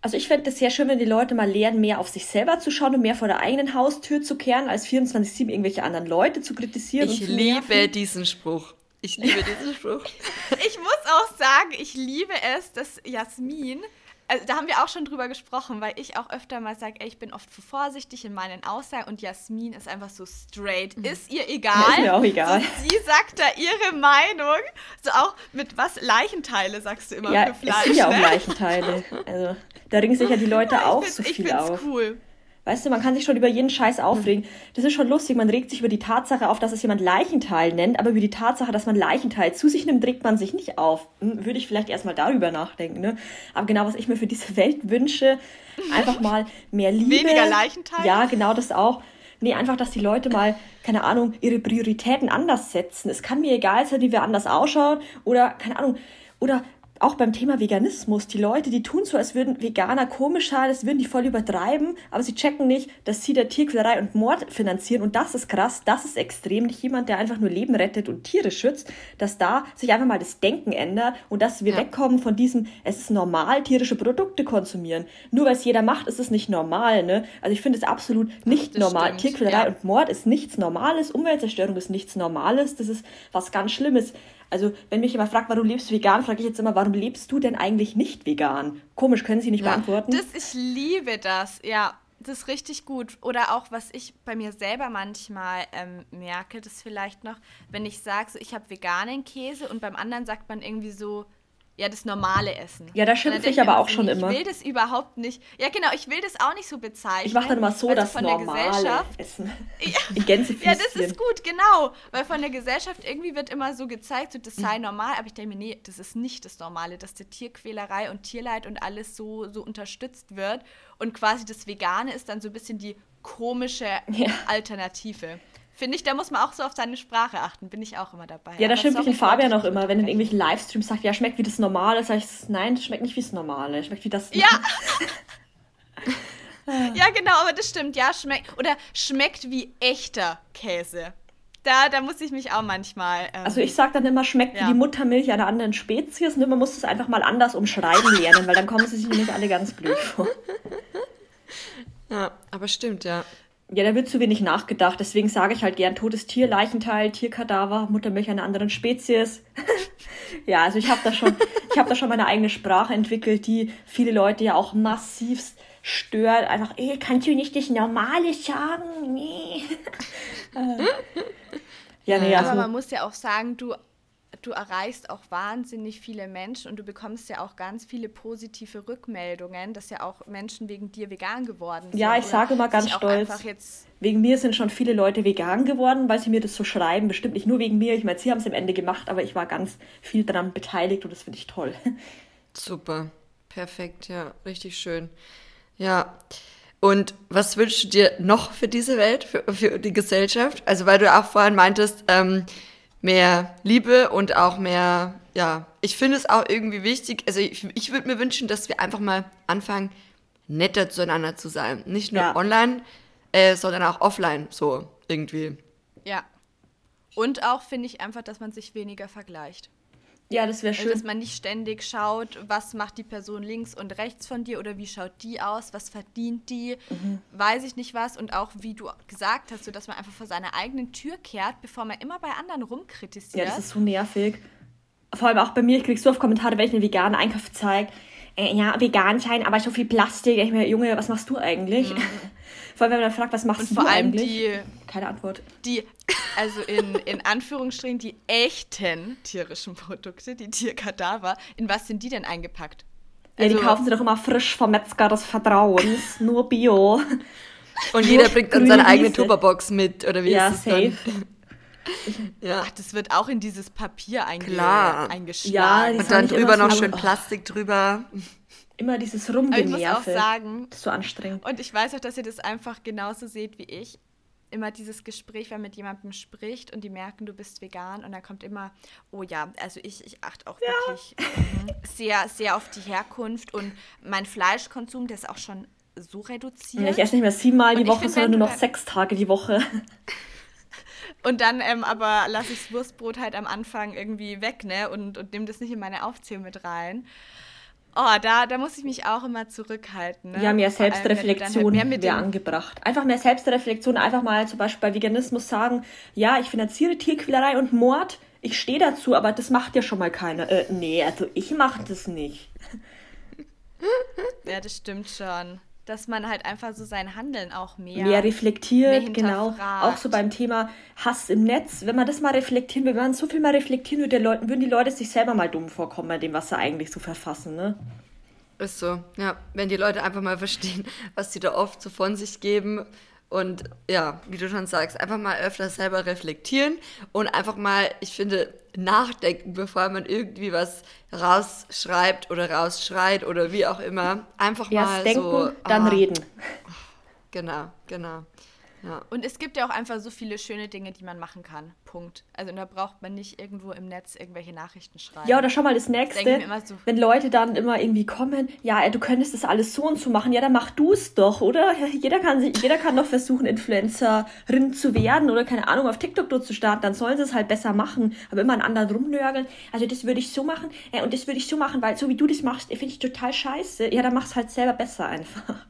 S3: Also ich fände es sehr schön, wenn die Leute mal lernen, mehr auf sich selber zu schauen und mehr vor der eigenen Haustür zu kehren, als 24-7 irgendwelche anderen Leute zu kritisieren.
S2: Ich liebe diesen Spruch. Ich liebe diesen Spruch.
S1: Ich muss auch sagen, ich liebe es, dass Jasmin also da haben wir auch schon drüber gesprochen, weil ich auch öfter mal sage, ich bin oft zu vorsichtig in meinen Aussagen und Jasmin ist einfach so straight. Mhm. Ist ihr egal? Ist
S3: mir auch egal.
S1: So, sie sagt da ihre Meinung. So auch mit was? Leichenteile sagst du immer
S3: ja, für Fleisch. Ja, ja auch ne? Leichenteile. Also da ringen sich ja die Leute auch so viel auf. Ich cool. Weißt du, man kann sich schon über jeden Scheiß aufregen. Das ist schon lustig. Man regt sich über die Tatsache auf, dass es jemand Leichenteil nennt, aber über die Tatsache, dass man Leichenteil zu sich nimmt, regt man sich nicht auf. Hm, würde ich vielleicht erstmal darüber nachdenken. Ne? Aber genau, was ich mir für diese Welt wünsche, einfach mal mehr Liebe.
S1: Weniger Leichenteil?
S3: Ja, genau das auch. Nee, einfach, dass die Leute mal, keine Ahnung, ihre Prioritäten anders setzen. Es kann mir egal sein, wie wir anders ausschauen oder, keine Ahnung, oder auch beim Thema Veganismus, die Leute, die tun so, als würden Veganer komisch sein, als würden die voll übertreiben, aber sie checken nicht, dass sie der Tierquälerei und Mord finanzieren und das ist krass, das ist extrem, nicht jemand, der einfach nur Leben rettet und Tiere schützt, dass da sich einfach mal das Denken ändert und dass wir ja. wegkommen von diesem, es ist normal, tierische Produkte konsumieren. Nur weil es jeder macht, ist es nicht normal, ne? Also ich finde es absolut nicht das normal. Stimmt, Tierquälerei ja. und Mord ist nichts Normales, Umweltzerstörung ist nichts Normales, das ist was ganz Schlimmes. Also, wenn mich jemand fragt, warum lebst du vegan, frage ich jetzt immer, warum lebst du denn eigentlich nicht vegan? Komisch, können Sie nicht ja. beantworten?
S1: Das, ich liebe das, ja. Das ist richtig gut. Oder auch, was ich bei mir selber manchmal ähm, merke, das vielleicht noch, wenn ich sage, so, ich habe veganen Käse und beim anderen sagt man irgendwie so, ja, das normale Essen.
S3: Ja, da schimpfe ich aber auch schon
S1: ich
S3: immer.
S1: Ich will das überhaupt nicht. Ja, genau, ich will das auch nicht so bezeichnen.
S3: Ich mache dann immer so das von normale der Essen.
S1: Ja, ja, das ist gut, genau. Weil von der Gesellschaft irgendwie wird immer so gezeigt, so, das sei normal. Aber ich denke mir, nee, das ist nicht das Normale, dass der Tierquälerei und Tierleid und alles so, so unterstützt wird. Und quasi das Vegane ist dann so ein bisschen die komische ja. Alternative Finde ich, da muss man auch so auf seine Sprache achten. Bin ich auch immer dabei.
S3: Ja, da schimpft mich den Fabian auch immer, wenn in irgendwelchen Livestreams sagt, ja, schmeckt wie das Normale. Sag ich, nein, das schmeckt nicht wie das Normale. Schmeckt wie das.
S1: Ja! ja, genau, aber das stimmt. Ja, schmeckt. Oder schmeckt wie echter Käse. Da, da muss ich mich auch manchmal.
S3: Ähm, also ich sage dann immer, schmeckt ja. wie die Muttermilch einer anderen Spezies. Und man muss es einfach mal anders umschreiben lernen, weil dann kommen sie sich nämlich alle ganz blöd vor.
S2: Ja, aber stimmt, ja.
S3: Ja, da wird zu wenig nachgedacht. Deswegen sage ich halt gern totes Tier, Leichenteil, Tierkadaver, Muttermilch einer anderen Spezies. ja, also ich habe da schon, ich habe da schon meine eigene Sprache entwickelt, die viele Leute ja auch massivst stört. Einfach, ey, kannst du nicht das Normale sagen? Nee.
S1: ja, nee, also, Aber man muss ja auch sagen, du du erreichst auch wahnsinnig viele Menschen und du bekommst ja auch ganz viele positive Rückmeldungen, dass ja auch Menschen wegen dir vegan geworden sind.
S3: Ja, ich sage immer ganz stolz, wegen mir sind schon viele Leute vegan geworden, weil sie mir das so schreiben. Bestimmt nicht nur wegen mir. Ich meine, sie haben es am Ende gemacht, aber ich war ganz viel daran beteiligt und das finde ich toll.
S2: Super, perfekt, ja, richtig schön. Ja. Und was wünschst du dir noch für diese Welt, für, für die Gesellschaft? Also, weil du auch vorhin meintest, ähm, mehr Liebe und auch mehr, ja, ich finde es auch irgendwie wichtig. Also ich, ich würde mir wünschen, dass wir einfach mal anfangen, netter zueinander zu sein. Nicht nur ja. online, äh, sondern auch offline, so irgendwie.
S1: Ja. Und auch finde ich einfach, dass man sich weniger vergleicht.
S3: Ja, das wäre also, schön.
S1: Dass man nicht ständig schaut, was macht die Person links und rechts von dir oder wie schaut die aus, was verdient die, mhm. weiß ich nicht was. Und auch, wie du gesagt hast, so, dass man einfach vor seiner eigenen Tür kehrt, bevor man immer bei anderen rumkritisiert.
S3: Ja, das ist so nervig. Vor allem auch bei mir, ich krieg so oft Kommentare, wenn ich einen veganen Einkauf zeige. Äh, ja, vegan sein, aber so viel Plastik. Ich mir, Junge, was machst du eigentlich? Mhm. Vor allem, wenn man dann fragt, was machst und du eigentlich? Die, Keine Antwort.
S1: Die, also in, in Anführungsstrichen, die echten tierischen Produkte, die Tierkadaver, in was sind die denn eingepackt?
S3: Ja, also, die kaufen sie doch immer frisch vom Metzger des Vertrauens, nur Bio.
S2: Und jeder bringt dann seine eigene Tupperbox mit, oder wie ja, ist es safe.
S1: Dann? ja. Ach, das wird auch in dieses Papier einge Klar. eingeschlagen.
S2: Ja, und dann drüber noch schön Plastik drüber.
S3: Immer dieses Rumgenerve. ich muss auch sagen, das ist so anstrengend.
S1: Und ich weiß auch, dass ihr das einfach genauso seht wie ich. Immer dieses Gespräch, wenn mit jemandem spricht und die merken, du bist vegan und dann kommt immer, oh ja, also ich, ich achte auch ja. wirklich ähm, sehr, sehr auf die Herkunft und mein Fleischkonsum, der ist auch schon so reduziert.
S3: Ja, ich esse nicht mehr siebenmal die Woche, sondern nur noch sechs Tage die Woche.
S1: Und dann ähm, aber lasse ich das Wurstbrot halt am Anfang irgendwie weg, ne? Und, und nehme das nicht in meine Aufzählung mit rein. Oh, da, da muss ich mich auch immer zurückhalten. Ne?
S3: Ja, mehr Selbstreflexion halt wäre angebracht. Einfach mehr Selbstreflexion, einfach mal zum Beispiel bei Veganismus sagen, ja, ich finanziere Tierquälerei und Mord, ich stehe dazu, aber das macht ja schon mal keiner. Äh, nee, also ich mache das nicht.
S1: Ja, das stimmt schon dass man halt einfach so sein Handeln auch mehr,
S3: mehr reflektiert, mehr genau. Auch so beim Thema Hass im Netz, wenn man das mal reflektieren würde, wenn man so viel mal reflektieren würde, Leute, würden die Leute sich selber mal dumm vorkommen bei dem, was sie eigentlich so verfassen, ne?
S2: Ist so, ja. Wenn die Leute einfach mal verstehen, was sie da oft so von sich geben und ja, wie du schon sagst, einfach mal öfter selber reflektieren und einfach mal, ich finde, nachdenken, bevor man irgendwie was rausschreibt oder rausschreit oder wie auch immer. Einfach Erst mal denken, so.
S3: Dann ah, reden.
S2: Genau, genau. Ja.
S1: Und es gibt ja auch einfach so viele schöne Dinge, die man machen kann. Punkt. Also da braucht man nicht irgendwo im Netz irgendwelche Nachrichten schreiben.
S3: Ja, oder schau mal das nächste. So. Wenn Leute dann immer irgendwie kommen, ja, du könntest das alles so und so machen, ja, dann mach du es doch, oder? Jeder kann, jeder kann doch versuchen, Influencerin zu werden oder keine Ahnung, auf TikTok zu starten, dann sollen sie es halt besser machen, aber immer an anderen rumnörgeln. Also das würde ich so machen ja, und das würde ich so machen, weil so wie du das machst, finde ich total scheiße. Ja, dann mach's halt selber besser einfach.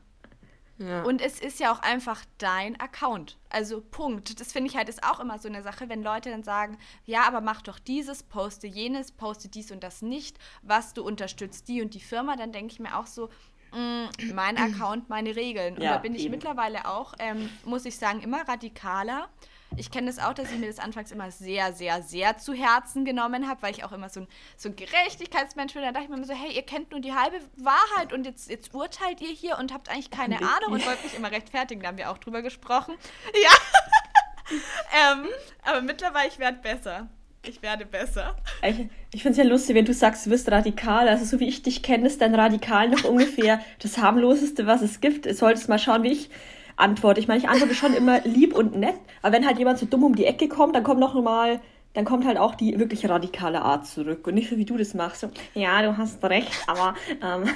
S1: Ja. Und es ist ja auch einfach dein Account. Also Punkt. Das finde ich halt ist auch immer so eine Sache, wenn Leute dann sagen, ja, aber mach doch dieses, poste jenes, poste dies und das nicht, was du unterstützt, die und die Firma, dann denke ich mir auch so, mh, mm, mein Account, meine Regeln. Und ja, da bin ich eben. mittlerweile auch, ähm, muss ich sagen, immer radikaler. Ich kenne das auch, dass ich mir das anfangs immer sehr, sehr, sehr zu Herzen genommen habe, weil ich auch immer so ein, so ein Gerechtigkeitsmensch bin. Da dachte ich mir immer so, hey, ihr kennt nur die halbe Wahrheit und jetzt, jetzt urteilt ihr hier und habt eigentlich keine Ahnung und wollt mich immer rechtfertigen. Da haben wir auch drüber gesprochen. Ja. ähm, aber mittlerweile, ich werde besser. Ich werde besser.
S3: Ich, ich finde es ja lustig, wenn du sagst, du wirst radikal. Also so wie ich dich kenne, ist dein Radikal noch ungefähr das harmloseste, was es gibt. Du solltest mal schauen, wie ich antworte. Ich meine, ich antworte schon immer lieb und nett, aber wenn halt jemand so dumm um die Ecke kommt, dann kommt noch mal, dann kommt halt auch die wirklich radikale Art zurück und nicht so wie du das machst. So, ja, du hast recht, aber ähm,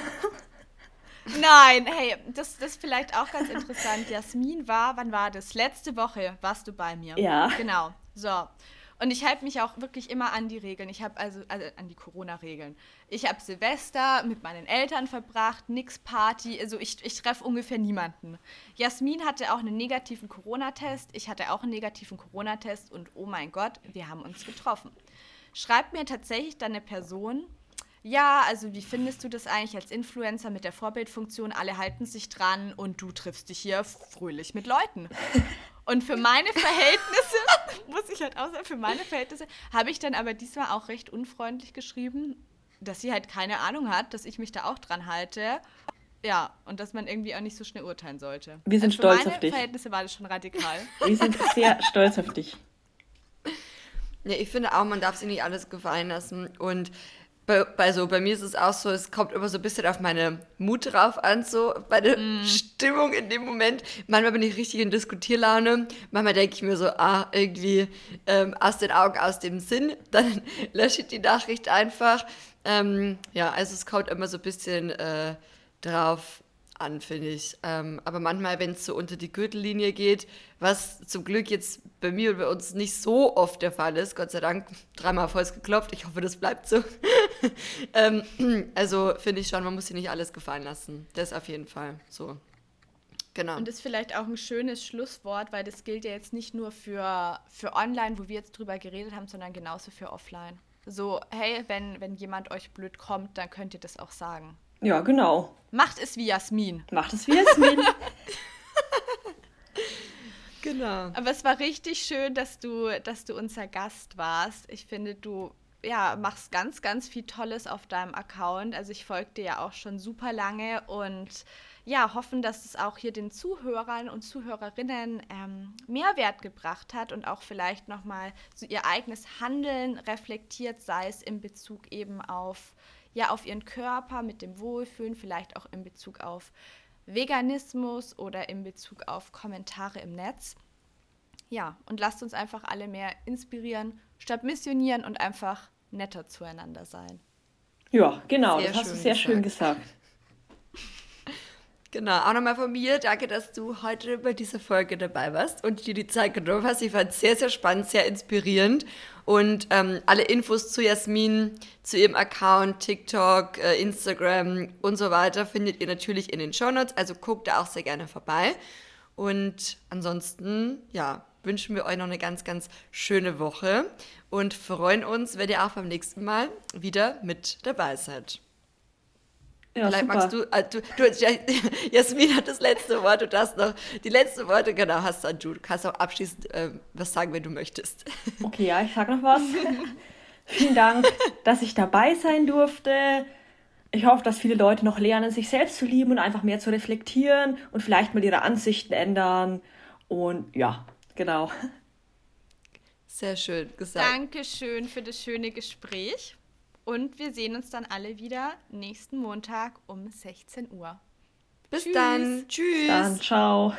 S1: Nein, hey, das, das ist vielleicht auch ganz interessant. Jasmin war, wann war das? Letzte Woche warst du bei mir.
S3: Ja.
S1: Genau. So. Und ich halte mich auch wirklich immer an die Regeln. Ich habe also, also an die Corona-Regeln. Ich habe Silvester mit meinen Eltern verbracht, nix Party. Also ich, ich treffe ungefähr niemanden. Jasmin hatte auch einen negativen Corona-Test. Ich hatte auch einen negativen Corona-Test. Und oh mein Gott, wir haben uns getroffen. Schreibt mir tatsächlich dann eine Person, ja, also wie findest du das eigentlich als Influencer mit der Vorbildfunktion? Alle halten sich dran und du triffst dich hier fröhlich mit Leuten. Und für meine Verhältnisse, muss ich halt auch sagen, für meine Verhältnisse, habe ich dann aber diesmal auch recht unfreundlich geschrieben, dass sie halt keine Ahnung hat, dass ich mich da auch dran halte. Ja, und dass man irgendwie auch nicht so schnell urteilen sollte.
S3: Wir sind
S1: also
S3: stolz
S1: für meine
S3: auf dich.
S1: Verhältnisse war das schon radikal.
S3: Wir sind sehr stolz auf dich.
S2: Ja, ich finde auch, man darf sich nicht alles gefallen lassen. Und bei, bei, so, bei mir ist es auch so, es kommt immer so ein bisschen auf meine Mut drauf an, so meine mm. Stimmung in dem Moment. Manchmal bin ich richtig in Diskutierlaune. Manchmal denke ich mir so, ah, irgendwie ähm, aus den Augen, aus dem Sinn. Dann lösche ich die Nachricht einfach. Ähm, ja, also es kommt immer so ein bisschen äh, drauf an, finde ich. Ähm, aber manchmal, wenn es so unter die Gürtellinie geht, was zum Glück jetzt bei mir und bei uns nicht so oft der Fall ist, Gott sei Dank, dreimal voll geklopft, ich hoffe, das bleibt so. ähm, also finde ich schon, man muss sich nicht alles gefallen lassen. Das auf jeden Fall so. Genau.
S1: Und ist vielleicht auch ein schönes Schlusswort, weil das gilt ja jetzt nicht nur für, für online, wo wir jetzt drüber geredet haben, sondern genauso für offline. So, hey, wenn, wenn jemand euch blöd kommt, dann könnt ihr das auch sagen.
S3: Ja, genau.
S1: Macht es wie Jasmin.
S3: Macht es wie Jasmin.
S2: genau.
S1: Aber es war richtig schön, dass du, dass du unser Gast warst. Ich finde, du ja, machst ganz, ganz viel Tolles auf deinem Account. Also ich folge dir ja auch schon super lange und ja, hoffen, dass es auch hier den Zuhörern und Zuhörerinnen ähm, Mehrwert gebracht hat und auch vielleicht nochmal so ihr eigenes Handeln reflektiert, sei es in Bezug eben auf ja auf ihren Körper mit dem Wohlfühlen, vielleicht auch in Bezug auf Veganismus oder in Bezug auf Kommentare im Netz. Ja, und lasst uns einfach alle mehr inspirieren, statt missionieren und einfach netter zueinander sein.
S3: Ja, genau, sehr das hast du sehr gesagt. schön gesagt.
S2: Genau, auch nochmal von mir. Danke, dass du heute bei dieser Folge dabei warst und dir die Zeit genommen hast. Ich fand es sehr, sehr spannend, sehr inspirierend. Und ähm, alle Infos zu Jasmin, zu ihrem Account, TikTok, äh, Instagram und so weiter findet ihr natürlich in den Shownotes. Also guckt da auch sehr gerne vorbei. Und ansonsten, ja, wünschen wir euch noch eine ganz, ganz schöne Woche und freuen uns, wenn ihr auch beim nächsten Mal wieder mit dabei seid. Ja, Vielleicht super. magst du, äh, du, du, Jasmin hat das letzte Wort, du darfst noch die letzten Worte, genau, hast dann du. Du kannst auch abschließend äh, was sagen, wenn du möchtest.
S3: Okay, ja, ich sag noch was. Vielen Dank, dass ich dabei sein durfte. Ich hoffe, dass viele Leute noch lernen, sich selbst zu lieben und einfach mehr zu reflektieren und vielleicht mal ihre Ansichten ändern. Und ja, genau.
S2: Sehr schön gesagt.
S1: Dankeschön für das schöne Gespräch. Und wir sehen uns dann alle wieder nächsten Montag um 16 Uhr.
S2: Bis Tschüss. dann. Tschüss.
S3: Bis dann. Ciao.